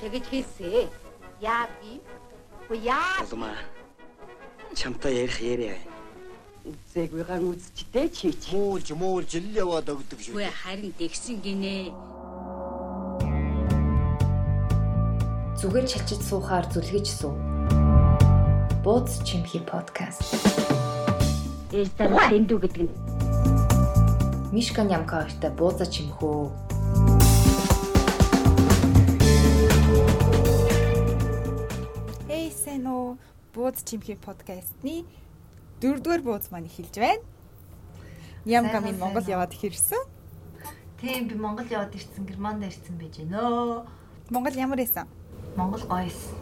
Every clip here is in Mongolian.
Тэгэж хэлсэн. Яа би? Хөө яа? Улмаа. Чамтай ярих яриа. Үзээгүйгээр үзчтэй чи чи. Муулж муулж л яваад өгдөг шүү. Хөө харин дэгсэн гинэ. Зүгээр чачиж суухаар зүлгэж суу. Бууз чимхи подкаст. Ээлтэр дэндүү гэдэг нь. Мишка нямка хоёртой бууза чимхөө. Эй уу? Бууз чимхи подкастны дөрөвдүгээр бууз маань эхэлж байна. Нямка минь Монгол яваад ирсэн. Тийм би Монгол яваад ирсэн, Германд ирсэн байж гэнэ. Монгол ямар байсан? Монгол гоёс.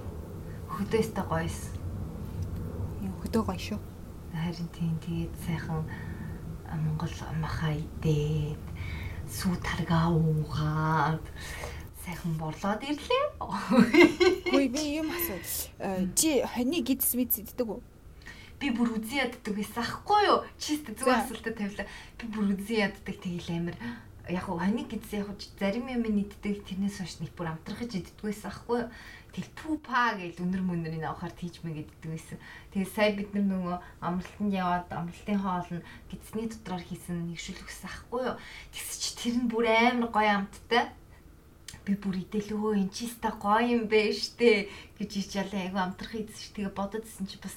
Хөдөөстэй гоёс. Хөдөө гоё шүү. Харин тийм тэгээд сайхан Монгол махаа идээд сүү таргаа уугаад сайхан борлоод ирлээ. Хөөе би юм асуу. Э, Чи хоньны гидс мэд иддэг үү? Би бүр үзэн яддаг байсан ахгүй юу? Чист зөв асуултад тавилаа. Би бүр үзэн яддаг тэгэл амир яг хани гэдсэн яг зарим юм нийтдэг тэрнээс хойш нэг бүр амтрахж иддэг байсан ахгүй юу? Тэгэл пупа гэж өнөр мөнөрийн авахаар тийч мэ гэддэг байсан. Тэгээ сая бид нар нөгөө амралтанд яваад амралтын хоол нь гидсний дотроор хийсэн нэгшүүлэх гэсэн ахгүй юу? Тэгс чи тэр нь бүр амар гоё амттай би бүр идэлөө эн чи ста гоё юм бэ штэ гэж ичээлээ айгу амтрах ийдсэн ш тэгээ бододсэн чи бас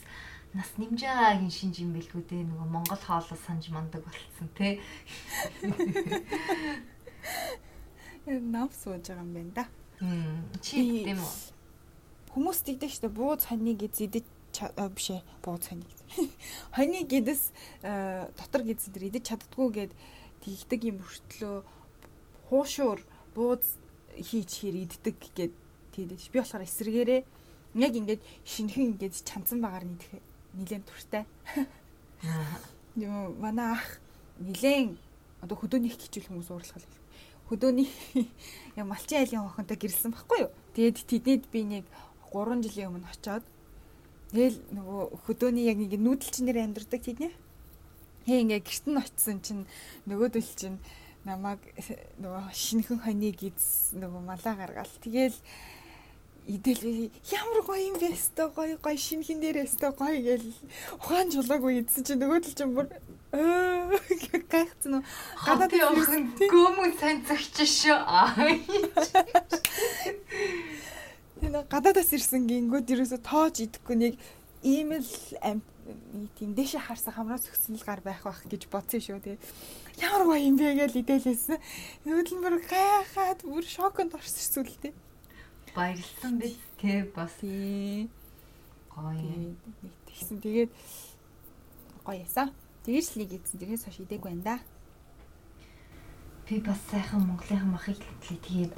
нас нэмжаагийн шинж юм бэлгүү дээ нөгөө монгол хоолоо санаж мандаг болцсон те Нам сууж байгаа юм байна да. чи тийм үү Хүмүүс тэгдэг штэ бууз хоньны гидс идэж ча- а, биш ээ бууз хоньны гидс. Хоньны гидс э, дотор гидс дээр идэж чаддгүй гэд тэгдэг юм хүртлөө хуушуур бууз хийж хэр иддэг гэд тэгдэж би болохоор эсрэгээрээ яг ингээд шинхэн ингээд чанцсан багаар нийлэх нилээн туртай. Юу манай ах нилээн одоо хөдөөний хичүүл хүмүүс уурлах хөдөөний яг малчин айлын хохонтой гэрэлсэн байхгүй юу. Тэгээд тэдэд би нэг 3 жилийн өмнө очоод тэгэл нөгөө хөдөөний яг нэг нүүдэлчнэр амьдардаг тэднэ. Хээ ингээ гэрт нь очисон чинь нөгөөдөл чинь намайг нөгөө шинхэн хоньны гиз нөгөө малаа гаргаал. Тэгэл идэл ямар гоё юм бэ өстой гоё гоё шинхэн дээр өстой гоё гэл ухаан жулаагүй идсэн чи нөгөөдөл чинь бүр гайхсан уу гадаад явахын гөөмөн сайн зөгч шүү Тэгээ гадаадаас ирсэн гингүүд ерөөсө тоож идэхгүй нэг ийм л тийм дэше харсан хамраас өгсөн л гар байх байх гэж бодсон шүү тэгээ ямар гоё юм бэ гэж идэлээсэн бүр гайхаад бүр шоконд орсон сүлдээ баярлсан биз те бас. Тий. Гоё. Тэгсэн. Тэгээд гоё ясаа. Тэгэж л нэг идсэн тэрээс хойш идээгүй байна да. Би бас сайхан Монголын махыг хэлтлээ тэгээд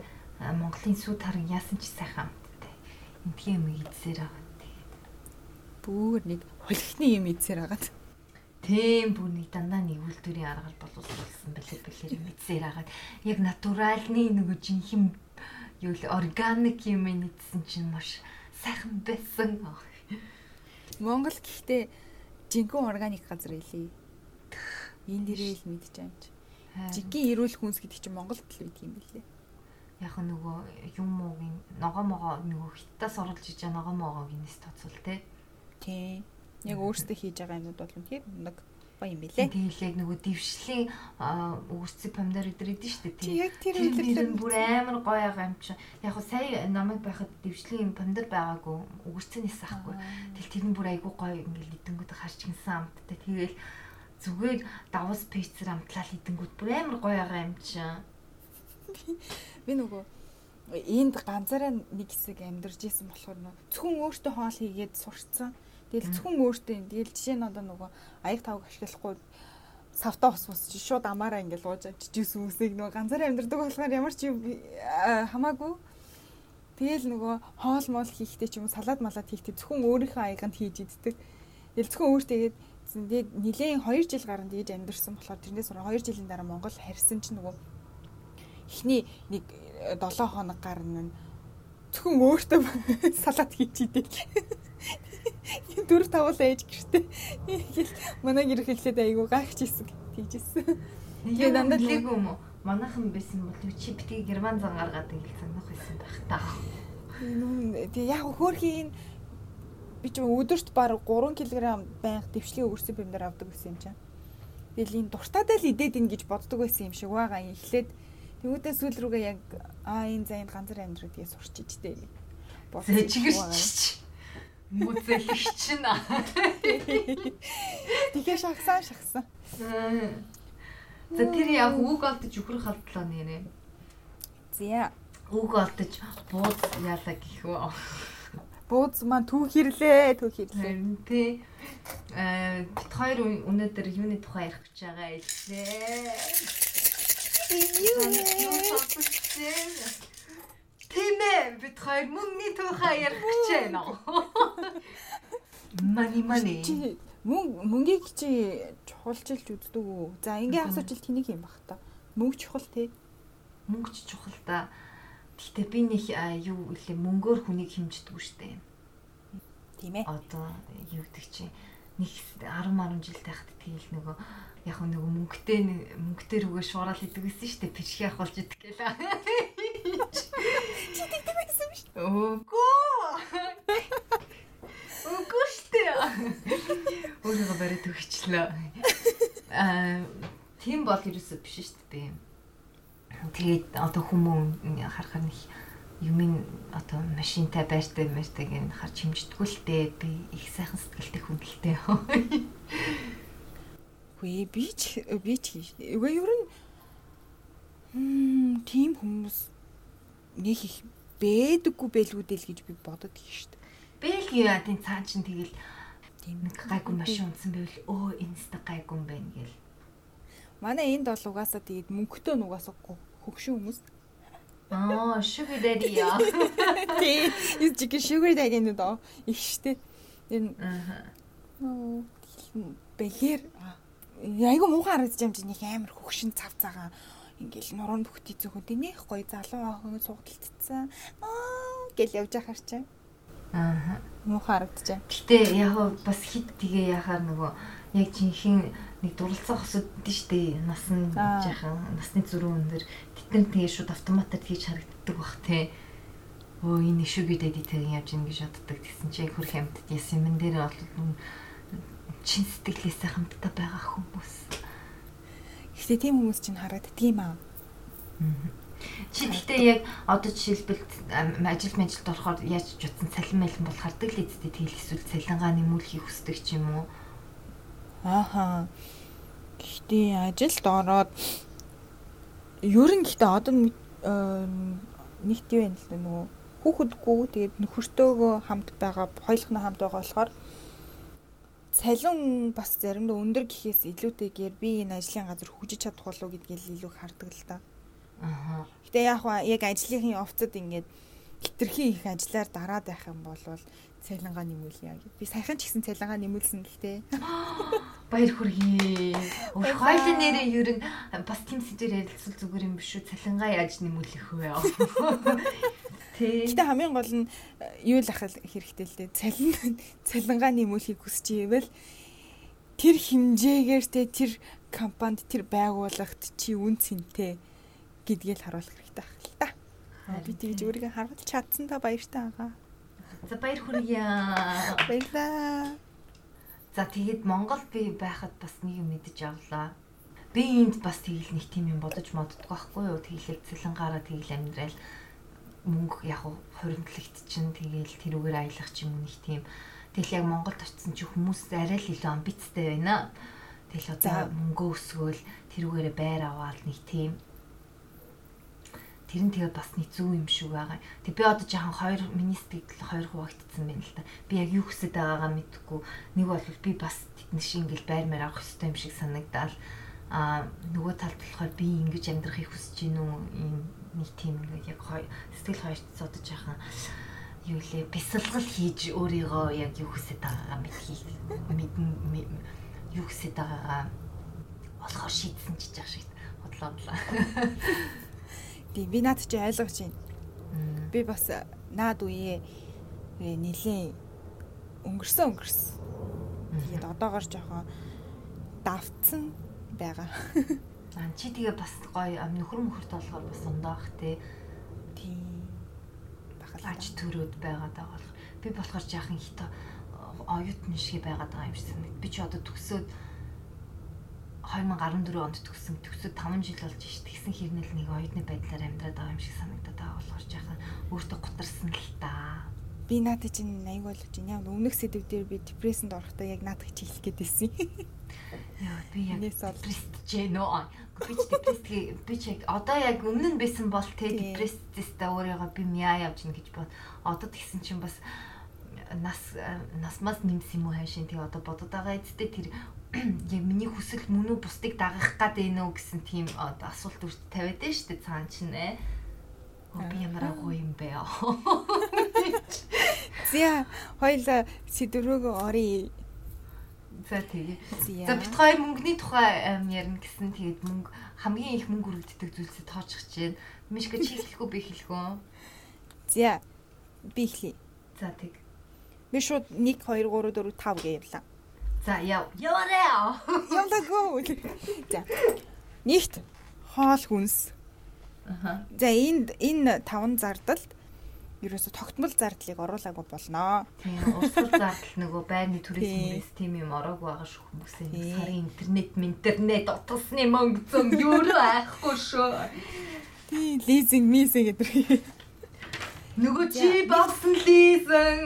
Монголын сүү таран яасан ч сайхан энтгийн юм идсээр байгаа тэгээд. Бүр нэг хулхны юм идсээр агаад. Тийм бүр нэг дандаа нэг үйлдвэрийн аргаар боловсруулсан бэлээ бэлээр мэдсээр хагаад яг натуральны нөгөө жинхэнэ юу л органик юм идсэн чинь маш сайхан байсан. Монгол гэхдээ жинхэнэ органик газар илээ энэ дээрээ л мэдчихэж юм чи жинхэнэ эрүүл хүнс гэдэг чинь Монголд л байдаг юм билээ Яг нөгөө юм уугийн ногоо могоо нөгөө хиттаас оруулж иж ногоо могоог инээс тоцвол те. тий яг өөрсдөө хийж байгаа юмуд бол үнэхээр нэг гоё юм билээ Тэгэлээ нөгөө дэвшлийн өгсцэг помидор өдр идэв штэ Чи тий. яг тэр үйлдэл бүр амар гоё байгаа юм чи. Яг хөө сая намайг байхад дэвшлийн помидор байгаагүй өгсцэнээс ахгүй. Тэгэл тэр нь бүр айгүй гоё ингээл идэнгүүд харж гинсэн амттай. Тэгэл зүгээр давус пиццер амтлал идэнгүүд бүр амар гоё байгаа юм чи. би нөгөө энд ганцаараа нэг хэсэг амьдарч исэн болохоор нөө зөвхөн өөртөө хоол хийгээд сурцсан. Тэгэл зөвхөн өөртөө юм. Тэгэл жишээ нь одоо нөгөө аяг тавг ашиглахгүй савтаа ус ус чи шууд амаараа ингээл ууж жис хүмүүсийг нөгөө ганцаараа амьдардаг болохоор ямар ч хамаагүй. Тэгэл нөгөө хоол моол хийхдээ ч юм уу салаад малаад хийхдээ зөвхөн өөрийнхөө аяганд хийж иддэг. Тэгэл зөвхөн өөртөөгээд тэгээд нилээн 2 жил гарсан дийж амьдэрсэн болохоор тэрнээс sonra 2 жилийн дараа Монгол харьсан чинь нөгөө эхний нэг 7 хоног гарна нь зөвхөн өөртөө салат хийж идэг. Дөрв тавуулаа ээж гэртээ. Ингээл манай гэр хэлээд айгу гайхаж ирсэн тэгжсэн. Тэгээ дандаа лэг юм уу? Манайхан байсан бол чи битгий герман зан гаргаад ингээл санах байсан байх та. Тэгээ яг хөөрхийн би ч өдөрт баг 3 кг байнга дэвшлиг өрсөн бэмдэр авдаг гэсэн юм чинь. Тэгэл энэ дуртайдаа л идээд ин гэж боддог байсан юм шиг байгаа. Эхлээд тэгүүдээ сүүл рүүгээ яг аа энэ за энэ ганцар амьдрал гэдгийг сурчиж дээ. Зэжгэрч. Мүзэлэгч нь. Тэгээ шахсан шахсан. За тэр яг үг олдож өхрөх алдлаа нэрээ. Зя. Үг олдож бууд яалаа гэх үү. Бууз маань түүх ирлээ, түүх. Харин тий. Э бит хоёр өнөөдөр юуны тухай ярих гэж байгаа илээ. Тийм ээ, бит хоёр мөнгөний тухай ярих гэж байна. Мани мани. Чи мөнгө мөнгийг чи чухалчилж үздэг үү? За ингээ асууж ил тэнийг юм бах та. Мөнгө чухал те. Мөнгө ч чухал та. Гэхдээ би нэг юу гэлээ мөнгөөр хүнийг хэмждэг штэ. Тийм ээ. Одоо юу гэдэг чи нэг 10 10 жил тахад тэгэл нөгөө яг нөгөө мөнгөтэй мөнгөтэй рүүгээ шуурал идэг гэсэн штэ пирхи ахуулж идэг гэлээ. Чи тэгдэг байсан биш үү? Үгүй. Үгүй штэ. Өөрийгөө бариад өгчлөө. Аа тийм бол ерөөсөө биш штэ би. Тэгээд одоо хүмүүс харахаар нэг юмын одоо машинтай байртай мэртэйг нь харж хэмждэггүй л дээ. Би их сайхан сэтгэлтэй хүн л дээ. Үгүй би ч би ч. Үгүй ер нь хм тийм хүмүүс нэг их бэдэггүй байлгүй дээ л гэж би бодод их штт. Бэлгийн ядын цаан чинь тэгэл тийм нэг гайгүй машин унтсан байвал өө энэстэй гайгүй юм байна гэл. Манай энд бол угаасаа тэгээд мөнгөтэй нь угаасаа хөгшин хүмүүс. Аа, sugar daddy яа. Тийм. Энэ чиг sugar daddy нь доо их штэ. Энэ Аа. бэлэр айгу муухай харагдаж юм чинь нэг амар хөгшин цав цагаан ингээл нуруунд бүхтий зөвхөн тэнийх гоё залуу охин суугдалтцсан аа гэл явж ахаар чинь Аа. муухай харагдаж байна. Гэтэ яг бас хит тгээ яхаар нөгөө яг жинхэнэ нэг дурлцаа хосод дээ штэ нас нь Аа. жаахан насны зүрхэн өндөр тэтгэн тэгээ шууд автоматар тэгж харагддаг бах те өө энэ шүгэ дэди тэгэн явж ийн гэж боддог. Тэгсэн чи хөрх амьтад яс юм дээр бол чин сэтгэлээсээ хамтдаа байгаа хүмүүс. Гэхдээ тийм хүмүүс чинь харагддаг юм аа. чи гэхдээ яг одоо жишээлбэл ажил мэжилд орохоор яаж ч утсан цалин мэлэн бол хардаг л эцтэй тэгэл эсвэл цалингаа нэмүүлэхийг хүсдэг ч юм уу? Ааха. Гэхдээ ажилд ороод ер нь гэхдээ одоо нэг юу байна л да нөгөө хүүхэдгүй тэгээд нөхөртөөгөө хамт байгаа хоёулах нь хамт байгаа болохоор цалин бас заримдаа өндөр гэхээс илүүтэйгээр би энэ ажлын газар хөгжиж чадах болов уу гэдгийг илүү хардаг л да. аа Гэтэ яг яг ажлынхын офцод ингээд хитрхи их ажиллаар дараад байх юм бол цалингаа нэмүүлье гэж. Би саяхан ч гэсэн цалингаа нэмүүлсэн гэхдээ Баяр хүргэе. Өх хоёлын нэрээ ер нь бас тийм сэдвэр ярилцвал зүгээр юм биш үү? Цалингаа яаж нэмүүлэх вэ? Тэ. Гэтэ хамгийн гол нь юу л ахал хэрэгтэй л дээ. Цалин цалингаа нэмүүлэхийг хүсэж ивэл тэр хэмжээгээр те тэр компанид тэр байгууллагт чи үн цэнтэй гэдгийг л харуулах хэрэгтэй ах л та. Би тэгж өөрийгөө харуулж чадсан та баяртай байгаа. За баяр хүргэе. Баярлаа. За тэгээд Монголд би байхад бас нэг юм мэдэж авлаа. Би энд бас тэгэл нэг тийм юм бодож модддаг байхгүй юу? Тэгэлэг цалингаараа тэгэл амьдрал мөнгө яг хоригдлогт чинь тэгэл тэрүүгээр аялах ч юм нэг тийм. Тэгэл яг Монголд очисон чи хүмүүс арай л илүү амбицтай байна. Тэгэл За. мөнгөө өсгөөл тэрүүгээрээ байр аваад нэг тийм Тэр нь тэгээ бас нэг зөв юм шиг байгаа. Тэг би одоо жаахан хоёр миний сэтгэл хоёр хуваагдсан байна л та. Би яг юу хүсэж байгаагаа мэдэхгүй. Нэг бол би бас тэдний шиг ингээл байр маар авах хэрэгтэй юм шиг санагдал. Аа нөгөө талд болохоор би ингэж амьдрахыг хүсэж гин үү ийм нэг тийм ингээд яг сэтгэл хоёрт содож яхан юу лээ бясалгал хийж өөрийгөө яг юу хүсэж байгаагаа мэдхийг мэдэн мэ- юу хүсэж байгаагаа болохоор шийдсэн ч жаах шиг бодлоо бодлоо. Тийм би наад чи ойлгож байна. Би бас наад үе нэлээ өнгөрсөн өнгөрсөн. Тэгээд одоогоор жоохон давтсан байгаа. Аа чи тэгээ бас гоё нөхөр мөхөрт болохоор бас ундаах те. Тийм. Бахал Аж төрөөд байгаа болох. Би болохоор жаахан хито оюутны шиг байгаад байгаа юм шиг санагд. Би ч одоо төгсөөд 2014 онд төгсөн. Төгсөөд 5 жил болж ш. Тэгсэн хэрнээл нэг оюутны байдлаар амьдраад байгаа юм шиг санагдаад байгаа болохоор жаахан өөртөө гутарсан л та. би наадад чинь аяг болж байна. Яг өмнөх сэдв дээр би депрессэнд орохдоо яг наадад чи хэлэх гээд байсан. Яа би яг депресд ч нөө. Би ч депресд би ч одоо яг өмнө нь байсан бол те Тийм. депресстэй өөрийгөө би мяа явж гин гэж бод. Одоо тэгсэн чинь бас нас насмаас нэмсэн юм уу хайшин тэгээ одоо бодод байгаа эцтэй тэр яг миний хүсэл мөн үү бусдыг дагах гад байна уу гэсэн тийм асуулт үрд тавиад байна шүү дээ цаан чинь ээ. Оо, Би ямар агуу юм бэ? За хоёлаа сэдв рүүгээ оръё. За тэгээ. За. Бит хоёр мөнгөний тухай ярина гэсэн тэгээд мөнгө хамгийн их мөнгө өргөддөг зүйлсээ тооцох байна. Мишка чи хэлэхгүй би хэлэхгүй. За. Би эхлэе. За тэг. Би шууд 1 2 3 4 5 гэж явлаа. За яв. Яваарэ. Явлаггүй. За. Нэгт хоол хүнс. Аха. За энд энэ таван зардалд ерөөсө тогтмол зардлыг оруулаагүй болно. Тийм урсгал зардал нөгөө байрны Тийм. туризмээс тийм юм ороогүй байгаа шүү хүмүүсээ. Тийм. Сарын интернет, интернет утасны мөнгө зам юу айхгүй шүү. Тийм лизинг мисинг гэдэг. Нөгөө чи бавсан лизэн.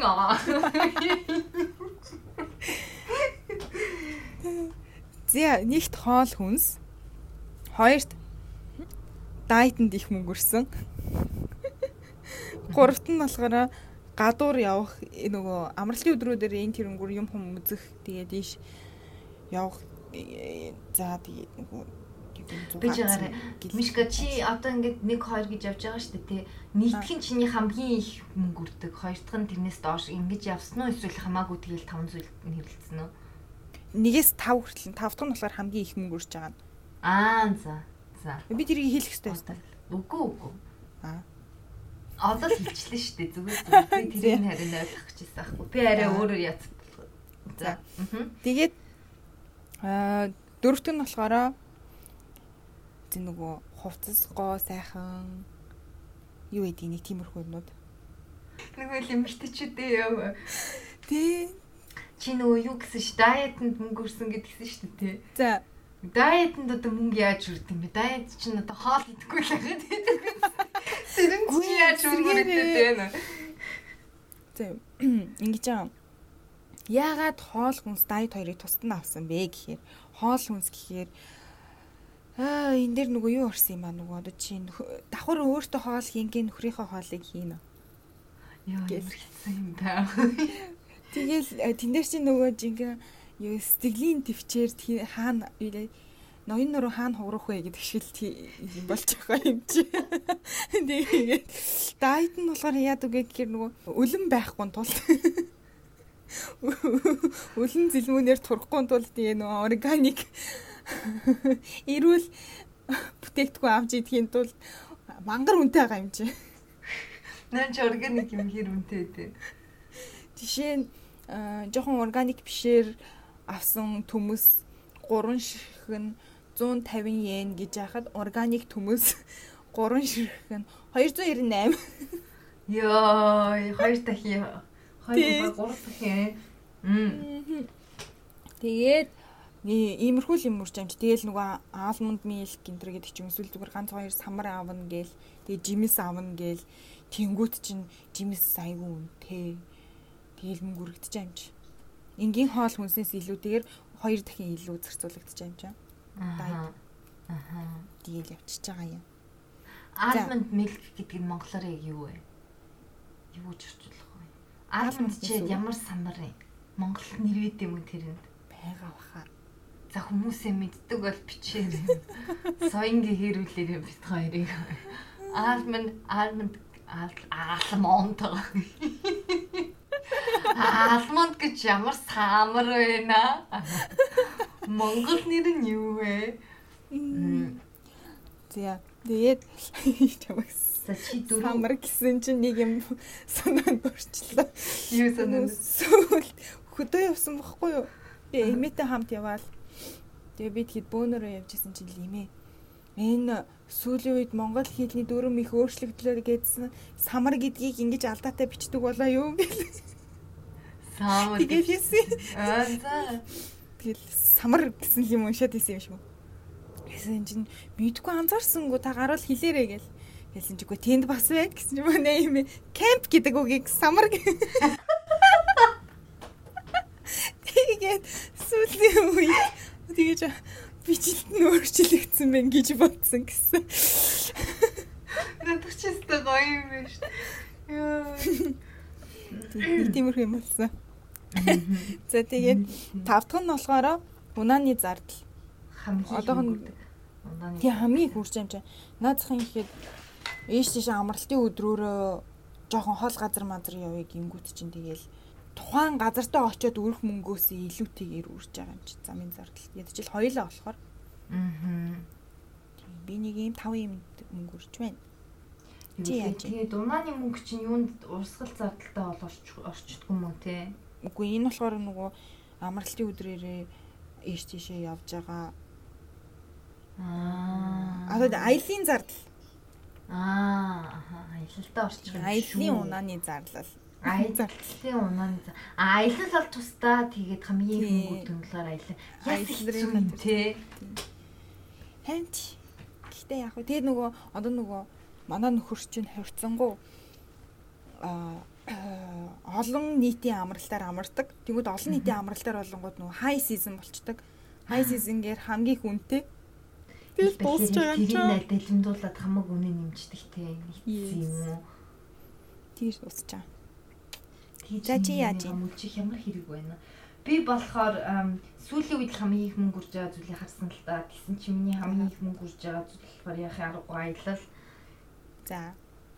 За нэгт хоол хүнс. Хоёрт дайетанд их мөнгө өрсөн. Гуравт нь болохоор гадуур явах э, нөгөө амралтын өдрүүдээр энэ тэрнгүүр юм хүм үзэх тэгээд ийш явах э, за тэгээд нөгөө Би жагаар Мишка чи одоо ингээд 1 2 гэж явж байгаа шүү дээ тий. Нийтхэн чиний хамгийн их мөнгө үрдэг. Хоёр дахь нь тэрнээс доош ингэж явсан уу эсвэл хамаагүй тэгэл 5 зүйл нэрлэлсэн үү? Нэгээс 5 хүртэл 5 дахь нь болохоор хамгийн их мөнгө өрж байгаа. Аа за. За. Би тэрийг хэлэх хэрэгтэй байсан. Үгүй үгүй. Аа. Одоо л хэлчихлээ шүү дээ. Зүгээр зүгээр. Би тэрийг харин ойлгох гэжсэн аахгүй. Би арай За. өөрөө яц. За. Тэгээд аа дөрөвт нь болохоор зин нөгөө хувцас гоо сайхан юу гэдэг нэг тиймэрхүү юмнууд. Нөгөө лимитчүүдээ яв. Тий. Чи нөгөө юу гэсэн ш дайетанд мөнгө өрсөн гэдгсэн шүү дээ. За Дайетанд одоо мөнгө яаж үрд юм бэ? Дайет чинь одоо хоол идэхгүй л байгаа тий. Тэр нь чи яаж үргэлжлээд байна? за ингэж аа. Яагаад хоол хүнс дайет хоёрыг тусад нь авсан бэ гэхээр хоол хүнс гэхээр аа энэ дээр нөгөө юу орсон юм аа нөгөө одоо чи давхар өөртөө хоол хийнгээ нөхрийнхөө хоолыг хийнэ. Яа хэцүү юм бэ? Тэгэл э, тэн дээр чи нөгөө жинхэнэ юу сэтгэлийн төвчээр хаана ноён нуруу хаана хуурах вэ гэдэг шиг л болж байгаа юм чи. Тэгээд дайет нь болохоор яад үгүй гэхээр нөгөө өлөн байхгүй тул өлөн зэлмүүнээр турахгүй тул тэгээ нөгөө органик эрүүл бүтээгдэхүүн авч идэхийн тулд мангар үнэтэй байгаа юм чи. Нан ч органик юм хэр үнэтэй дээ. Жишээ нь жоохон органик бишээр авсан төмөс 3 ширхэг нь 150 йен гэж яхад органик төмөс 3 ширхэг нь 298. Йоо, хоёр дахин хоёр ба гурав дахин. Тэгээд nee иймэрхүү л юм урж амж. Тэгээл нөгөө almond milk гэнтэр гэдэг чинь эсвэл зүгээр ганц хоёр самар аавна гээл. Тэгээд жимс аавна гээл. Тэнгүүт чинь жимс айгүй үнэтэй. Тэгээл мөнгө өргөдөж амж. Энгийн хоол хүнснээс илүүтэйгээр хоёр дахин илүү зарцуулагдаж амж. Аха. Аха. Тэгээл явчихж байгаа юм. Almond milk гэдэг нь монголоор яг юу вэ? Юу гэж орчуулах вэ? Almond чи ямар самар вэ? Монголд нэрвэд юм уу тэрэнд? Бага баха. За хүмүүсээ мэддэг бол бичээрэй. Соёнгийн хэрүүлэр бит хоёрыг. Almond almond almond Almond гэж ямар самар байна? Монгол нэр нь юу вэ? За. Тэгээд чамаас За чи дөрөв самар гэсэн чинь нэг юм санаанд орчлоо. юу санаа Сүүл хөдөө явсан бохгүй юу? Би эмээтэй хамт яваал. Тэгээ би тэгэхэд бөөнөрөө явжсэн чинь эмээ. Энэ сүүлийн үед монгол хэлний дүрм их өөрчлөгдлөө гэдсэн самар гэдгийг ингэж алдаатай бичдэг болоо юу гэл. саамар Тэгээд хэлсэн. аа за Тэгэл самар гэсэн юм уншаад исэн юм шиг. Гэсэн чинь мэдгүй анзаарсангүй та гаруул хэлээрэй гэл. Хэлсэн чигүй тэнд бас байд гэсэн юм нэ юм. Кемп гэдэг үгийг самар гэ- Тэгээд сүүлийн үед тэгэж бичлэлт нь өөрчлөгдсөн байх гэж бодсон гэсэн. надад ч өстой гоё юм байна шүү. Яа. Тиймэрхүү юм болсон. За тэгээд тав дахь нь болохоор унааны зардал. хамгийн Одоохон-. Ундааны Тий хамгийн хурж чинь. Наадахын ихэд ээш тийш амралтын өдрөөрөө жоохон хол газар мазар явъя гингүүт чинь тэгээл тухайн газартаа очиод өрөх мөнгөөс илүүтэйгээр үрж байгаа юм чи замын зардал. Ядчил хоёлаа болохоор Аа. би нэг юм 5 юм мөнгө үрж байна. Чи яаж вэ? Тэгээд унааны мөнгө чинь юунд урсгал зардалтай бол орч орчдгүй мөн те. Үгүй энэ болохоор нөгөө амралтын өдрөөрөө ээш тийшээ явж байгаа. Аа. Тэгээд аялын зардал. Аа, аха, аялалтай орчих юм. Аялын унааны зардал. Аялалын унааны. за- А аялал бол тусдаа тэгээд хамгийн Тий. мөнгө дүнлээр аялал. Яс Аялал их рүү юм те. Хэнт. Гэхдээ яг хөө тэгээд нөгөө одоо нөгөө манай нөхөр чинь хавцсангуу а олон нийтийн амралтаар амардаг. Тэгвэл олон нийтийн амралтаар болонгууд нөгөө хай сизон болчдөг. Хай сизонгээр хамгийн хүнтэй. Тэгэл дуусч байгаа юм чинь. найдалмдуулаад хамаг үнэ нэмждэг те. Юм уу? Тэгж дуусч байгаа. За, чи яаж юм? Мөчих ямар хэрэг байна? Би болохоор сүүлийн үед хамгийн их мөнгө үрж байгаа зүйлийг харсан л да. Тэгсэн чи миний хамгийн их мөнгө үрж байгаа зүйл болохоор яхаа аргагүй аялал. За.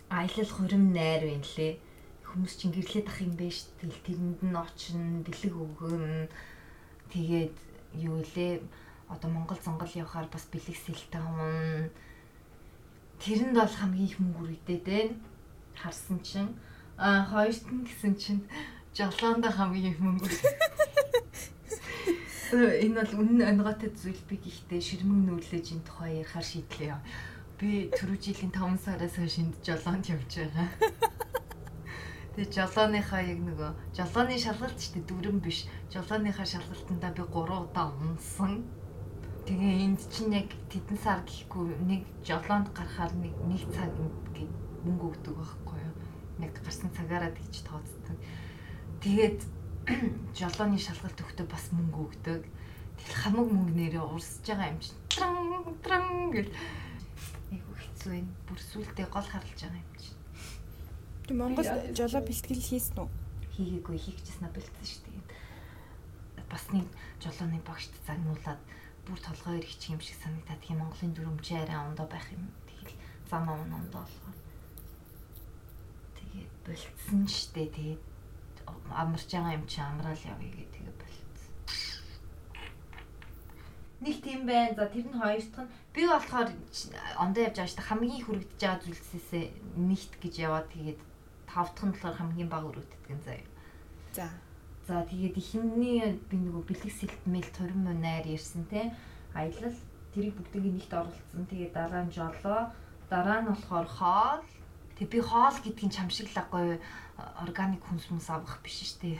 Аялал хурим найр байна лээ. Хүмүүс чинь гэрлээд ах юм шүү. Тэгэл тэрэнд нь очно, бэлэг өгөн. Тэгээд юу лээ? Одоо Монгол зонгол явахаар бас бэлэг сэлтэй хүн. Тэрэнд бол хамгийн их мөнгө үргэдээд байна. Харсан чинь а хоёрт нь гэсэн чинь жолоонд хамгийн их мөнгө. Энэ бол үнэн онготой зүйл би гэхдээ ширмэг нүүлээж энэ тухай ярихаар шийдлээ. Би түрүү жилийн 5 сараас хойш энд жолоонд явж байгаа. Тэгээ жолооныхаа яг нөгөө жолооны шалгалт ч дүрэн биш. Жолооныхаа шалгалтандаа би 3 удаа унсан. Тэгээ энд чинь яг тэдэн сар гэхгүй нэг жолоонд гарахаар нэг нэг цаг ингээд мөнгө өгдөг байхгүй юу? Яг гарсан цагаараа тэгж тооцдог. Тэгээд жолооны шалгалт өгдөө бас мөнгө өгдөг. Тэгэл хамаг мөнгө нэрээ урсж байгаа юм чинь. Тран тран гэл. Айгу хэцүү байна. Бүр сүултээ гол харлаж байгаа юм чинь. Тэг Монгол жолоо бэлтгэл хийсэн үү? Хийгээгүй хийгчээснэ бэлдсэн шүү дээ. Бас нэг жолооны багшд загнуулаад бүр толгой ирэх юм шиг санагдаад тийм Монголын дүрмж арай ондоо байх юм. Тэгэл зам ам ондоо болохоор. Тэгээд шүү дээ. Тэгээд амарч байгаа юм чи амраал явъя гэх тэгээ бэлдсэн. Нэг тийм байна. За тэр нь хоёр дахь нь би болохоор ондоо явж байгаа дээ. Хамгийн хүрэгдэж байгаа зүйлсээсээ нэгт гэж яваад тэгээд тав дахь нь болохоор хамгийн бага өрөвддөг юм заяа. За. За тэгээд ихний би нөгөө бэлэг сэлтмэл турим найр ярьсан те. Аялал тэрийг бүгдийг нэгт оролцсон. Тэгээд дараа нь жолоо, дараа нь болохоор хоол. Тэг би хоол гэдгийг чамшиглаггүй органик хүнс мүнс авах биш штэ.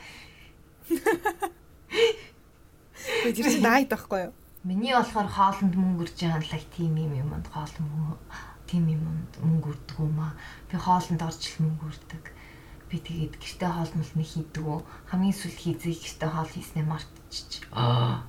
Тэр чинь дайт байхгүй юу? Миний болохоор хоолнд мөнгө үрж байгаа лаг тийм юм юмд хоол мөнгө тийм юмд мөнгө үрдэг юм аа. Би хоолнд орж л мөнгө үрдэг. Би тэгээд гэртээ хоол мөл нэг хийдэг үү. Хамгийн сүүл хийзээ гэртээ хоол хийснээ мартчих. Аа.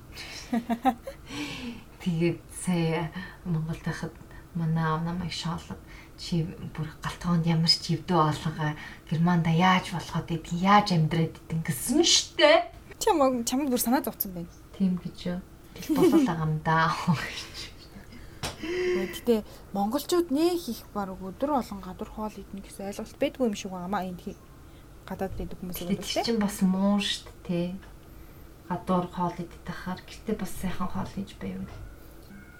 Тэгээд сая Монголд байхад манай аав намайг шоолог чи бүр галтгоонд ямар ч өвдөө олгоо германда яаж болоход идэв яаж амьдраад идэв гэсэн штэ. Чам чамд бүр санаа зовцсон байна. Тийм гэж юу. Тэл болол байгаа юм да. Гэтэ монголчууд нэх их баг өдөр болгон гадуур хоол идэх гэсэн ойлголт байдгүй юм шиг байгаамаа энэ хий гадаад байдаг хүмүүс юм чи чинь бас муу штт те. Гадуур хоол идэх тахаар гэртээ бас сайхан хоол хийж байвал.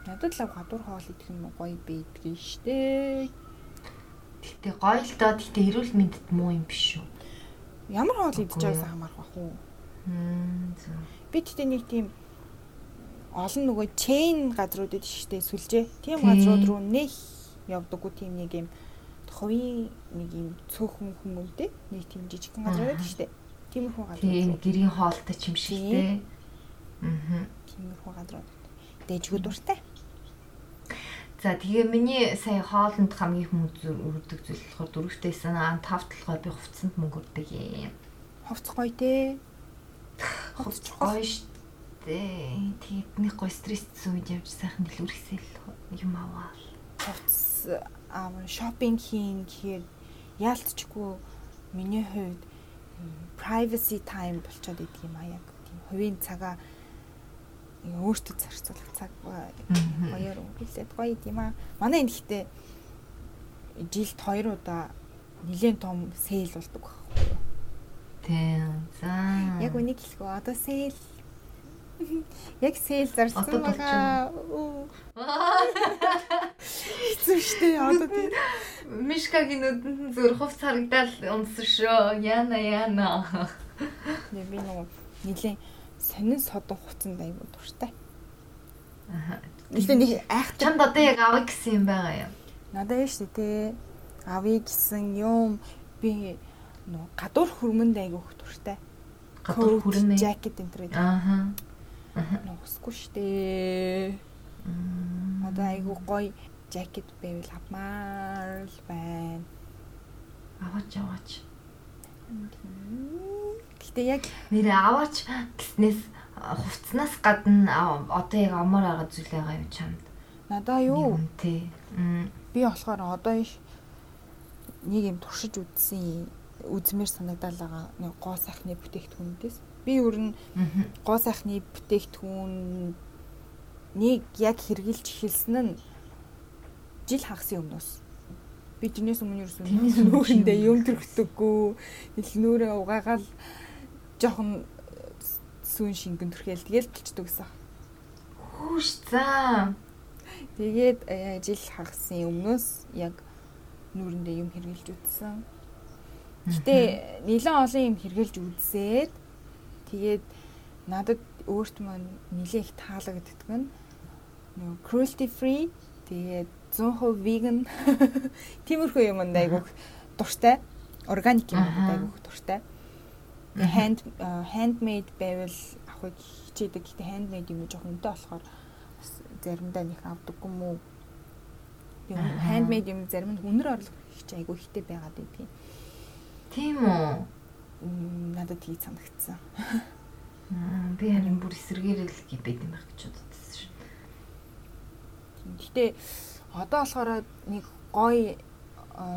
Надад л гадуур хоол идэх нь гоё байдаг штэ. Гэтэ гоё л доо гэтэ эрүүл мэндэд муу юм биш үү? Ямар хоол идэж байгаасаа ээ. хамаарх бах уу? Би тэгтээ нэг тийм олон нөгөө чейн газрууд идэв штэ сүлжээ. Тийм газрууд руу нэх явдаггүй тийм нэг юм хувийн нэг юм цөөхөн хүмүүнтэй нэг тийм жижигхэн газар байдаг штэ. Тиймэрхүү газар. Тийм гэрийн хоолтой ч юм шиг те. Аа. Тиймэрхүү газрууд. Дээжгүй дуртай. За тэгээ миний сая хоолнд хамгийн хүмүүс өрдөг зүйл болохоор дөрөвтэйсэн аа тав толгой би хувцсанд мөнгө өрдөг юм. Ховц гоё те. Хувц гоё штэ. Тэгээд нэг гой стресстэй үед явж сайхан дэлгүрхсэл юм аваа. Ховц аав шопинг хийн гэхээр яалтчгүй миний хувьд privacy time болчиход идэг юм а яг тийм хувийн цагаа өөртөө зарцуулах цаг гоёор өнгөлээд гоё юм а. Манай энэ гэхдээ жилд хоёр удаа нэлээд том сейл болдог байхгүй юу? Тийм. За. Яг үнийг хэлэхгүй одоо сейл Яг сейл зарсан байгаа. Хэцүү штэ одоо тийм. Мишкагийн нүдэнд нь зүр хувц харагдал унсан шүү. Яна яна. Тэгээ би нөгөө нилийн сонин содон хуцанд аягүй дуртай. Аха. Нилийн нэг айх Чамд одоо яг авах гэсэн юм байгаа юм. надад яа штэ те. Авъя гэсэн юм би нөгөө гадуур хөрмөнд аягүй их дуртай. Гадуур хүрмээ. Jacket энэ төр. Ааха. Нуусгүй штэ. Одоо аягүй гоё жакет байвал авмаар л байна. Аваач аваач. Гэтэ яг Нэрээ аваач гэснээс хувцснаас гадна одоо яг амар байгаа зүйл байгаа юм чамд. надаа юу тий. Би болохоор одоо иш нэг юм туршиж үзсэн үзмэр санагдал байгаа нэг гоо сайхны бүтээгдэхүүнээс би өөр нь гоо сайхны бүтээгдэхүүн нэг яг хэрглэж эхэлсэн нь жил хагасын өмнөөс би тэрнээс өмнө өмнө нүүрэндээ юм ил нүрээ угаагаал жоохон сүүн шингэн төрхөөл тэгэл болчдөг гэсэн. Хүүш за. Тэгээд э, жил хагасын өмнөөс яг нүүрэндээ юм хэрглэж үзсэн. Гэтэ нэлээд олон юм хэрглэж үзээд тэгээд надад өөрт маань нэлээд их таалагддаг нь нөгөө cruelty free тэгээд 100% vegan тиймэрхүү юмд айгуух дуртай. Органик юм айгуух дуртай. Hand э, handmade байвал авахыг хичээдэг. Гэтэ handmade юм жоохон үнэтэй болохоор заримдаа нэг авдаггүй юм уу. Аха. handmade юм зарим нь үнэр орлого их айгуу ихтэй байгаад байдгийг Тийм үү. Надад тгий санагдсан. Аа, Би харин бүр эсэргээрэл гэбэд юм байх гэж боддосон шүү. Гэтэ одоо болохоор нэг гоё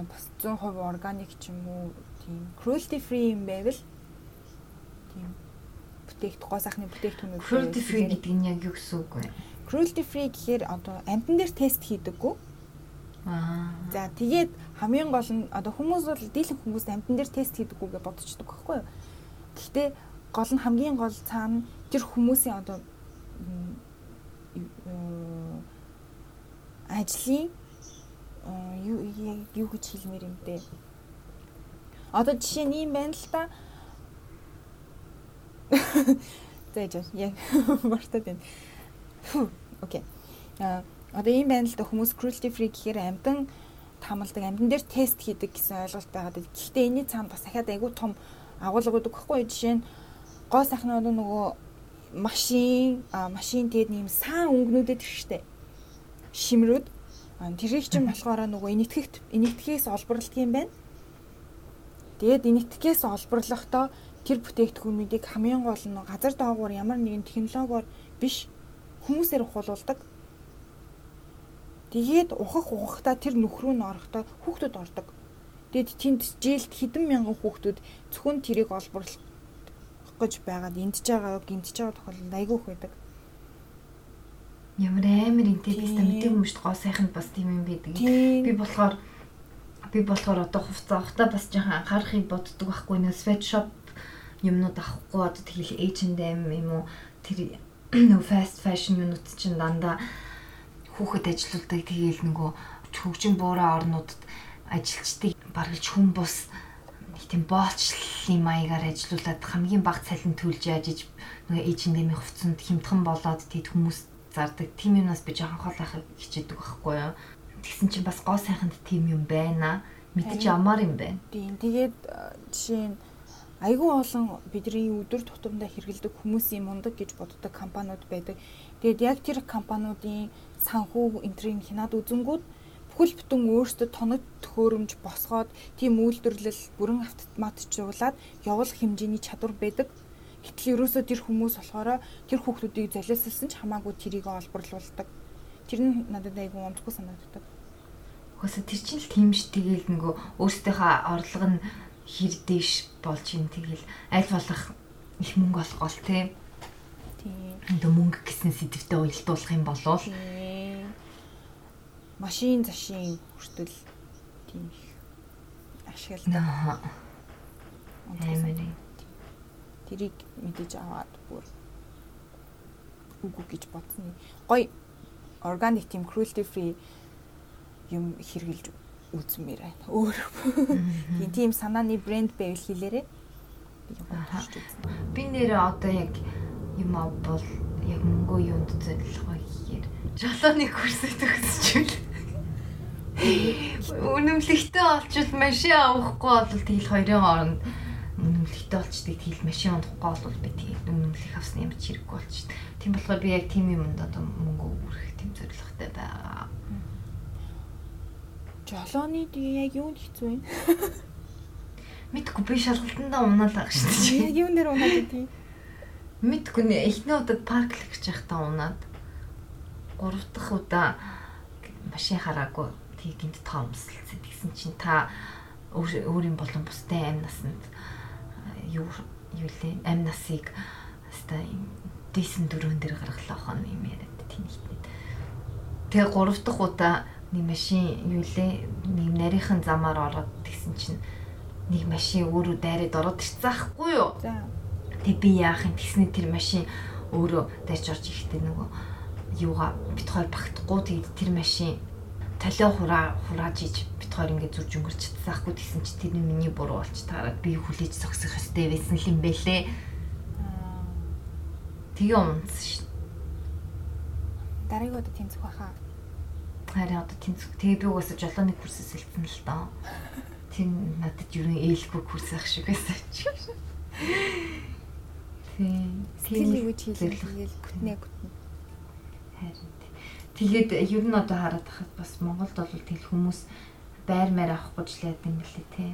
бас 100% органик ч юм уу тийм cruelty free юм байвал тийм бүтээгт гоо сайхны бүтээгдэхүүнүүд Cruelty free гэдэг нь яг юу гэсэн үг вэ? cruelty free гэхээр одоо амтан дээр тест хийдэггүй. Аа. За тэгээд хамгийн гол нь одоо хүмүүс бол дийлэн хүмүүс амтан дээр тест хийдэггүй гэж бодчихдог байхгүй юу? Гэхдээ гол нь хамгийн гол цаана тэр хүмүүсийн одоо ажлын юу юу гэж хэлмээр юм бэ? Одоо жишээ нь юм байна л та. За яа байна. Фу, Окей. А одоо ийм байна л да хүмүүс cruelty free гэхээр амтан тамалдаг амтан дээр тест хийдэг гэсэн ойлголт байгаад байна. Гэхдээ энэний цаана бас дахиад айгүй том байхгүй юу? Жишээ нь гоо сайхны одоо нөгөө машин машин тэгээд нэм саан өнгнүүдэд ирштэй. Шимрүүд тэрийг чинь болохоор нөгөө энэтхэгт энэтхгээс олборлдог юм байна. Тэгээд энэтхгээс олборлохдоо тэр бүтээгдэхүүнүүдийг хамгийн гол нь газар доогуур ямар нэгэн технологиор биш хүмүүсээр ухуулдаг. Тэгээд ухах ухахтаа тэр нүх рүү н орохдоо хүүхдүүд ордог. Тэгэд тэнд жилд хэдэн мянган хүүхдүүд зөвхөн тэрийг олборлох гэж байгаад эндж байгаа гимтж байгаа тохиолдолд айгүй их байдаг. Ямар амар интеллектэйс Тийм. мэдээгүй юм шүү дээ. Гоо сайханд бас тийм юм байдаг. Би болохоор би болохоор одоо хувцас авахтаа бас жоохон анхаарахыг боддог байхгүй нэ sweatshop юмнууд авахгүй одоо тэгэл H&M юм уу тэр нөө fast fashion юмнууд чинь дандаа хүүхэд ажилуулдаг тэгээл нөгөө хөгжин буураа орнуудад ажилчдыг баргалж хүн бус нэг тийм боолчлын маягаар ажилуулад хамгийн бага цалин төлж яажиж нөгөө эйжендэмийн хувцсанд хямдхан болоод тэд хүмүүс зардаг. Тим юмнаас би жоохон холоохыг хичээдэг байхгүй юу. Тэгсэн чинь бас гоо сайханд тим юм байна. Мэдээж ямар юм бэ? Тийм. Тэгээд э, жишээ нь айгүй олон бидний өдөр тутамдаа хэрэгэлдэг хүмүүсийн мундаг гэж боддог компаниуд байдаг. Тэгээд яг тэр компаниудын санхүү энтрийн хинаад үзэнгүүд бүхэл бүтэн өөрсдөө тоног төхөөрөмж босгоод тийм үйлдвэрлэл бүрэн автоматжуулаад явуулах хэмжээний чадвар байдаг. Гэтэл ерөөсөө тэр хүмүүс болохоор тэр хүүхдүүдийг золиослсон ч хамаагүй тэрийг олборлуулдаг. Тэр нь надад айгүй онцгүй санагддаг. Угаасаа тэр чинь л тийм ш тэгэл нөгөө өөрсдийнхөө орлого нь хэр дэш болж юм тэгэл аль болох их мөнгө олох гол тий. Тийм. Өндө мөнгө гэсэн сэдвтэ уялдуулах юм болов машин зашин хүртэл тийм их ашигладаг. Аймаг. Тэрийг мэдээж аваад бүр үгүй гэж бодсон. Гой органик тийм cruelty free юм хэрглэж үзмээр байна. Өөр. Тийм тийм санааны брэнд байвал хэлээрээ. Би нэрээ одоо яг юм аа бол яг мөнгөө юунд зориулах вэ гэхээр жолооны курсыг төгсчихвэл үнэмлэгтэй олчвол машин авахгүй бол тэгэл хоёрын хооронд үнэмлэгтэй олчдаг тэгэл машин унахгүй бол би тэгээд үнэмлэх авсан юм чи хэрэггүй болчихсон. Тийм болохоор би яг тийм юмд одоо мөнгө өрөх тийм зорилготой байгаа. Жолооны тэгээ яг юунд хэцүү вэ? Мэдгүй би шалгалтандаа унаал байгаа шүү дээ. Яг юун дээр унаад байдгийг. Мэдгүй нэ эхний удаад парк л гэж явахдаа унаад. Гурав дахь удаа машин хараагүй тийг гинт тоомсолцсон. Тэгсэн чинь та өөрийн болон бусдын амь насанд юу юу лээ амь насыг хаста юм дийсэн дөрөөн дээр гаргалаа хон юм яриад ихтэй. Тэгээ гурав дахь удаа нэг машин юу лээ нэг нарийнхан замаар ороод тэгсэн чинь нэг машин өөрөө дайраад ороод ирсэн аахгүй юу? За. Тэг би яах юм тэгснэ тэр машин өөрөө дайрч орж ирэхдээ нөгөө юугаа бит хоёр багтахгүй тэгээд тэр машин толио хураа хурааж иж бит хоёр ингээд зүрж өнгөрч чадсаахгүй тэгсэн чи тэрний миний буруу болч таараад би хүлээж зогсох ёстой байсан юм бэлээ. Тэгээ унтсан шин. Дараагийн удаа тэнцэх байхаа. Харин одоо тэнцэх. Тэгээ би угаасаа жолооны курсээс хэлсэн л доо. Тэр надад юу нэг ээлгүй курс ах шиг байсан чи. Тийм. Сэтгэл ивэж хийлгээл бүтнээ бүтнэ. Харин тэгээд ер нь одоо хараад тахад бас Монголд бол тэгэл хүмүүс байр маяг авахгүй ч л яд юм бэлээ те.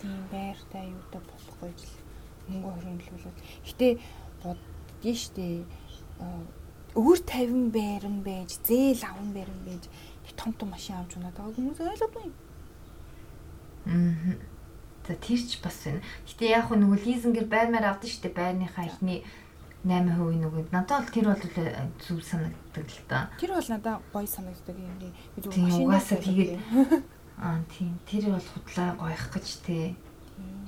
Тийм байртай юутай болохгүй л мөнгө хөрөнгөлүүлээд. Гэтэ боддгийн штэ өөр 50 байран байж, зээл аван байран байж том том машин авч унаад байгаа хүмүүс ойлгохгүй. Аа. За тэр ч бас байна. Гэтэ яг хөө нөгөө лизингээр байр маяг авдаг штэ байрныхаа ихний 8% нөгөө надад бол тэр бол зүг санагддаг л та. Тэр бол надад гоё санагддаг юм би машин угаасаа тэгээд аа тийм тэр бол худлаа гоёх гэж те.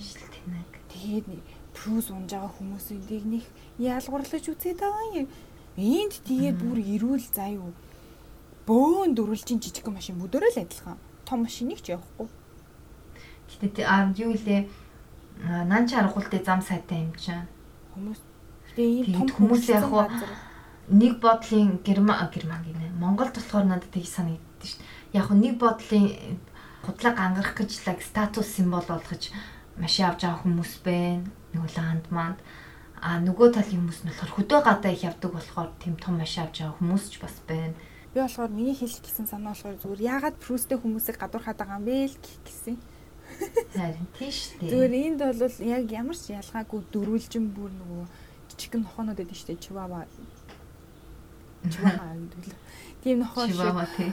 Шил тэнэг. тэгээд прүүс унж байгаа хүмүүсийг нэг яалгуурлаж үзээд байгаа юм. Энд тэгээд бүр ирүүл заа юу. Бөөн дөрвөлжин жижиг машин бүдөрөө л адилхан. Том машиныг ч явахгүй. Гэтэ аа юу илээ нан чаргуултай зам сайтай юм чинь. Хүмүүс тэгээд ийм том хүмүүс яг газар нэг бодлын герман герман гинэ. Монголд болохоор надад тийг санагддаг шүү дээ. Яг хуу нэг бодлын худлаа гангарах гэж лаг статус символ болгож машин авч байгаа хүмүүс байна. Нөгөө ланд манд а нөгөө талын хүмүүс нь болохоор хөдөө гадаа их явдаг болохоор тийм том машин авч байгаа хүмүүс ч бас байна. би болохоор миний хэлэх гэсэн санаа болохоор зүгээр яагаад прүүстэй хүмүүсийг гадуурхаад байгаа юм бэ л гэсэн. Харин тийш дээ. Зүгээр энд бол яг ямар ч ялгаагүй дөрвөлжин бүр нөгөө жижигэн нохоонод байдаг шүү дээ чивава. Чивава гэдэг л. Тийм нохоо шиг Чивава тий.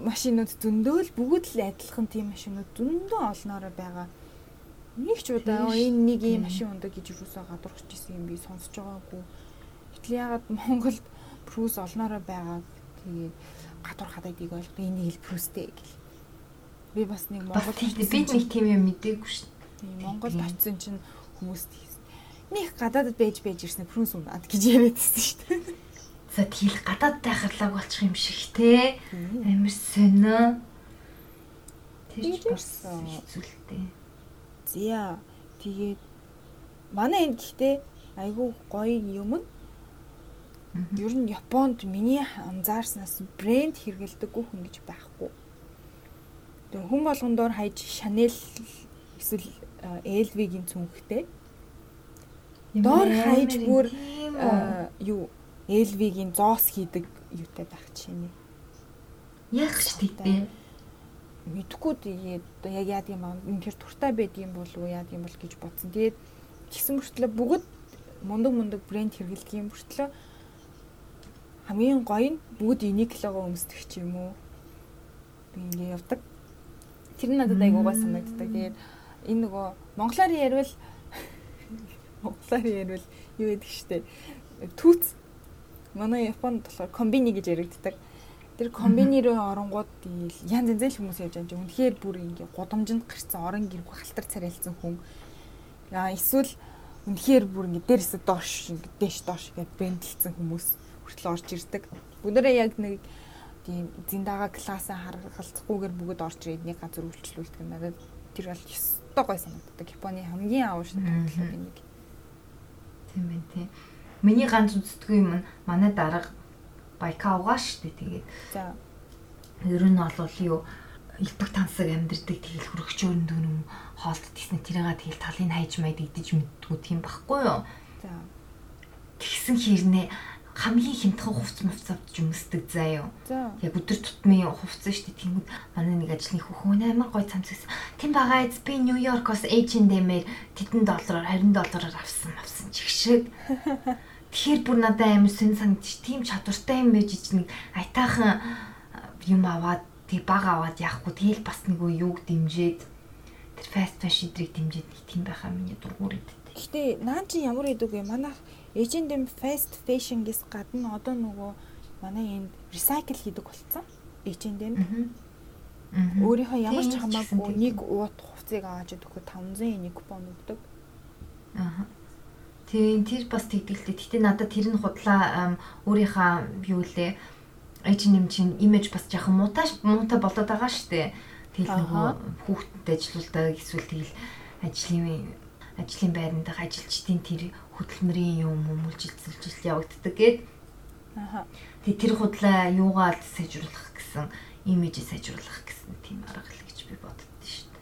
машинууд зөндөө л бүгд л адилхан тийм машинууд зөндөө олноороо байгаа. Нэг ч удаа энэ нэг ийм машин ундаг гэж юусаа гадуурч ирсэн юм би сонсож байгаагүй. Гэтэл ягаад Монголд прус олноороо байгаа тэгээд гадуур хадагдгийг ойлгох энэ прустэй гэл. Би бас нэг Монгол би нэг тийм юм мэдээгүй шүү. Тийм Монголд очисон чинь хүмүүс тийс. Них гадаадд байж байж ирсэн прус унаад гэж яриадсэн шүү дээ. За тэгэл гадаад тайхарлаг болчих юм шиг те. Амар сонио. Тэр ч бас Тэгжсэн. хэцүүлтэй. Зя. Тэгээд манай энэ гэхдээ айгүй гоё юм нь ер нь Японд миний анзаарснаас брэнд хэрэгэлдэггүй хүн гэж байхгүй. Тэгээ хүн болгондоор хайж Chanel эсвэл LV-гийн цүнхтэй Доор хайж бүр, юу LV-гийн зоос хийдэг юутай байх чинь. яг ч тэгтээ. Мэдхгүй тэгээд яг яад юм тэр туртай байдгийн болов уу яад юм бол гэж бодсон. Тэгээд тэгсэн мөртлөө бүгд мундаг мундаг брэнд хэрэглэдэг юм мөртлөө хамгийн гоё нь бүгд Uniqlo-го өмсдөг ч юм уу. Би ингэ явдаг. Тэр надад айгуу гой санагддаг. Тэгээд энэ нөгөө монголоор ярил монголоор ярил юу гэдэг штэ. Түүц манай Японд болохоор комбини гэж яригддаг. Тэр комбини руу оронгууд янз янз л хүмүүс явж байгаа юм. Үнэхээр бүр ингээ гудамжинд гарцсан орон гэргүй халтар царайлсан хүн. Яа эсвэл үнэхээр бүр ингээ дээрээс доош ингээ дээш доош ингээ бэндлсэн хүмүүс хүртэл орж ирдэг. Бүгдээрээ яг нэг тийм зиндага классаа харгалцахгүйгээр бүгд орж ирээд нэг газар үйлчлүүлдэг юм надад тэр бол ёстой гой санагддаг. Японы хамгийн аавш тоглох нэг. Тийм байх тий. Миний ганц үздэггүй юм нь манай дарга байка угаа штэ тэгээд За ер нь бол юу элбэг тансаг амьдрдаг тэгэл хөрөгчөөрн дүнм хоолт тийснэ тэрийгээ тэгэл талын хайж майд идэж мэддгүү тийм байхгүй юу. за Тэгсэн хэрнээ хамгийн хямдхан хувц мувц авч өмсдөг заа юу. за Яг өдөр тутмын хувцас шүү дээ. Тэнгүүд манай нэг ажлын хүүхэн амар гоё цамц байсан. Тийм байгаа би Нью-Йоркоос H&M-ээр тэдэн доллараар 20 доллараар авсан авсан чигшэг. Тэгэхээр бүр надад амар сэн санагдчих. Тийм чадвартай юм байж ич нэг айтаахан юм аваад тэг баг аваад яахгүй тэгэл бас нэг юуг дэмжиэд тэр фаст фэшн шидрийг дэмжиэд нэг тийм байхаа миний дургуур идэв. Гэхдээ наан чи ямар идэг вэ? Манайх H&M fast fashion-гээс гадна одоо нөгөө манай энд recycle хийдэг болцсон. H&M өөрийнхөө ямар ч хамаагүй нэг уут хувцыг аваад өгөхөд 500 нэг купон өгдөг. Аа. Тийм тэр бас тэгдэлтэй. Гэтэ надад тэр нь худлаа өөрийнхөө юу лээ H&M чинь имиж бас жоохон муутай муутай болоод байгаа штэ. Тэгэл нөгөө хүүхдэд ажилуулдаг эсвэл тэгэл ажлын ажлын байранд ажилчдын тэр хөдөлмөрийн юм өмүүлжилж явагддаг гэд. Аха. Тэгээ тэр худлаа юугаар сайжруулах гэсэн имижээ сайжруулах гэсэн тийм арга л гэж би боддоо штэ.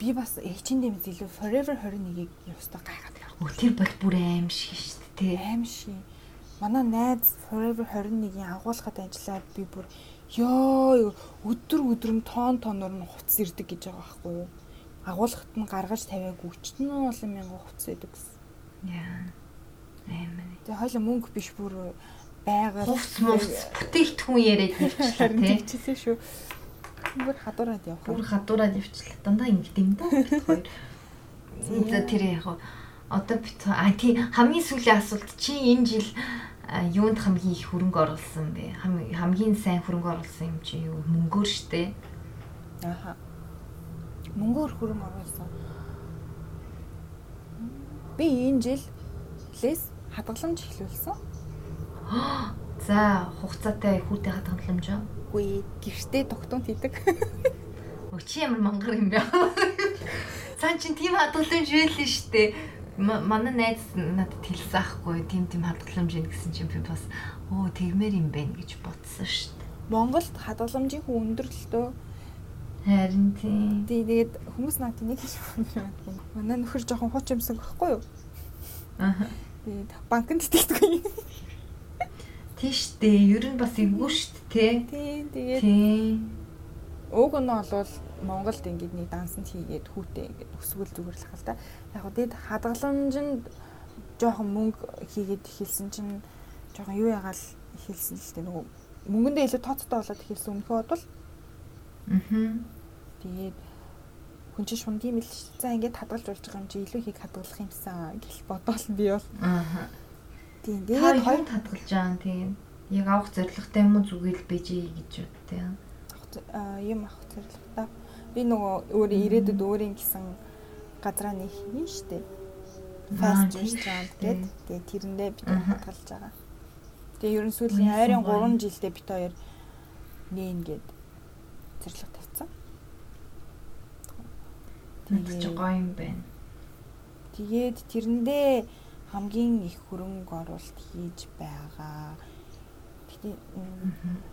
Би бас H&M-с илүү Forever 21-ийг явстаа гайхаад байна. Өө тэр бол бүр аим шиг штэ тий. Аим ши. Манай найз Forever 21-ийн агуулгад ажиллаад би бүр ёо өдөр өдрөм тоон тооноор нь хувцс ирдэг гэж байгаа байхгүй юу? Агуулгад нь гаргаж тавиагүй өчтөн олон мянган хувцс байдаг гэсэн. Яа. Аим. Тэгээ хойло мөнгө биш бүр байгаль Хувц мувц бүтээгдэхүүн яриад явчихлаа харин тий. тэгчихсэн шүү. Бүр хадуураад явах. Бүр хадуураад явчихлаа. Дандаа ингэдэг юм да. За тэр яг одоо бит а тий хамгийн сүүлийн асуулт чи энэ жил юунд хамгийн их хөрөнгө оруулсан бэ? Хам- Хамгийн сайн хөрөнгө оруулсан юм чи юу? Мөнгөөр штэ. Аха. Мөнгөөр хөрөнгө оруулсан. Би энэ жил лес хадгаламж эхлүүлсэн. За хугацаатай хүүтэй хадгаламж аа. Үгүй гэртээ тогтоомт хийдэг. Өө чи ямар мангар юм бэ? Цаан чин тийм хадгаламж байлээ штэ. Ма- Манай найз надад хэлсэн аахгүй тийм тийм хадгаламж ийн гэсэн чинь би бас оо тэгмээр юм байна гэж бодсон штэ. Монголд хадгаламжийн хүн өндөр л дөө. Харин тийм. Тэгээд хүмүүс наад нэг гэж бодсон. Манай нөхөр жоохон хуч юмсан гэхгүй юу? Аа. Тэгээд банкнд итгэдэггүй. Тийш дээ. Ер нь бас эвгүй штт те. Тийм тэгээд Тийм. Уг нь бол Монголд ингээд нэг дансанд хийгээд хүүтэй ингээд өсвөл зүгээр л та. Яг гоо тэгэд хадгаламжинд жоохон мөнгө хийгээд эхэлсэн чинь жоохон юу ягаал эхэлсэн л дээ нөгөө мөнгөндөө илүү тооцтой болоод эхэлсэн өмнөхөө бодвол Мгм. Тэгээд хүн чинь шун тийм л ш. За ингээд хадгалж болж байгаа юм чи илүү их хадгалах юмсан гэл бодоол би бол Аа. тийм тэгээд хоёр хадгалж байгаа тийм. Яг авах зоригтой юм уу зүгээр л бэж гэж бодтой. авах юм авах зорилготой. Би нөгөө өөрөө ирээдүйд өөрийн гэсэн газраа нэг хийн штэ. Fast restaurant гэдэг. Тэгээ тэрэндээ бид хадгалж байгаа. Тэгээ ерөн сүүлийн ойрын гоё. 3 жилдээ бид хоёр нээн гээд зэрлэг тавьсан. Тэнд ч гоё юм байна. Тэгээд тэрэндээ хамгийн их хөрөнгө оруулалт хийж байгаа. Тэгтээ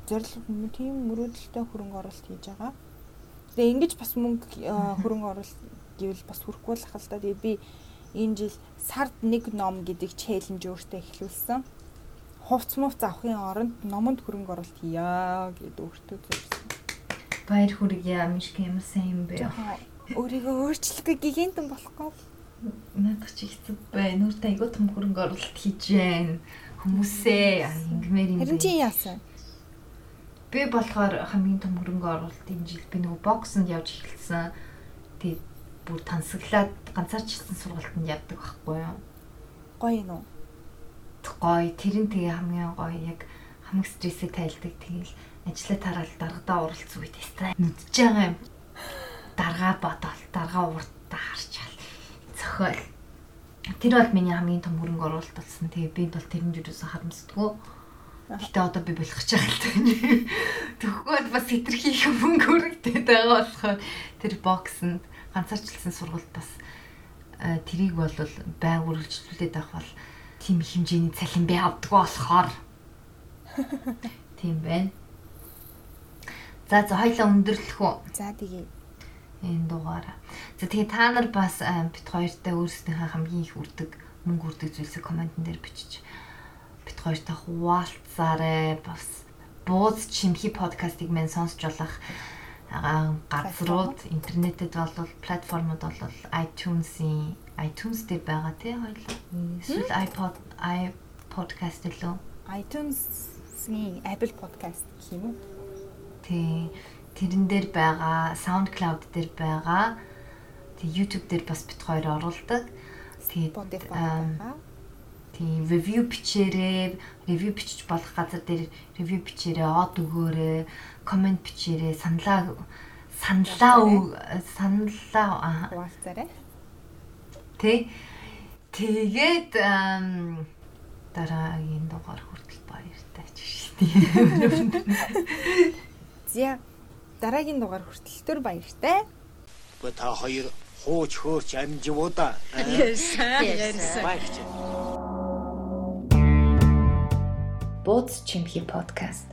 зорилго тийм мөрөөдөлтэй хөрөнгө оруулалт хийж байгаа. Тэгээ ингэж бас мөнгө э, хөрөнгө оруулалт гэвэл бас хүрхгүй л ахал та. Тэгээ би энэ жил сард нэг ном гэдэг челленж өөртөө эхлүүлсэн. Хувц мувц авахын оронд номонд хөрөнгө оруулалт хийя гэдэг өөртөө зорьсон. Баяр хүргье Мишка ямар сайн юм бэ? Өөрийгөө өөрчлөхгүй гигантэн болохгүй. Надад ч хэцүү байна. Нүрт айгуу том хөрөнгө оруулалт хийж байна. Хүмүүсээ ингэмээр юм. Харин чи яасан? Би болохоор хамгийн том хөрөнгө оруулалт энэ жил би нөгөө боксонд явж эхэлсэн. Тэгээд бүр тансаглаад ганцаарчлсан сургалтанд явдаг байхгүй юу? Гоё юм уу? Гоё. Тэр нь тэгээ хамгийн гоё яг хамаг стрессээ тайлдаг. Тэгээл ажлаа тараал даргадаа уралцсан үед тест нүдж байгаа юм. Даргаа бодоол, даргаа уртаа харчаал. Цохол. Тэр бол миний хамгийн том хөрөнгө оруулалт болсон. Тэгээ би бол тэрэн жирээс харамсдаггүй. Гэтэ одоо би болох ч тань. Тэгвэл бас хитрхи их мөнгө өргөдөд байгаа болохоор тэр боксонд ганцаарчлсан сургалт бас э, тэрийг бол байг үргэлжлүүлээд авах бол тийм их хэмжээний цалин би авдаг болохоор тийм байна. За за хоёлаа өндөрлөх үү? За тэгээ энэ дугаараа. За тэгээ та нар бас а, бит хоёртай өөрсдийнхээ хамгийн их үрдэг мөнгө үрдэг зүйлсийг комментэн дээр бичиж бит хоёртай хуваалцаарай. Бас бууз чимхи подкастыг мэн сонсч болох а, газрууд интернетэд бол платформуд бол iTunes-ийн iTunes дээр байгаа тий хоёлаа. Эсвэл iPod i podcast лөө. iTunes-ийн Apple Podcast гэх юм уу? Тий. Тэрэн дээр байгаа, SoundCloud дээр байгаа. Тэг YouTube дээр бас бит хоёр оруулдаг. Тэгээд тийм review бичээрэй, review бичиж болох газар дээр review бичээрэй, од өгөөрэй, comment бичээрэй, саналаа саналаа саналаа аа, Хуваалцаарай. тий. Тэгээд дараагийн дугаар хүртэл баяртай ч шүү дээ. За дараагийн дугаар хүртэл төр баяртай. Гэхдээ та хоёр хууч хөөрч амживуда. Ярьсан. Ярьсан. Баярч. Бууз чимхи подкаст.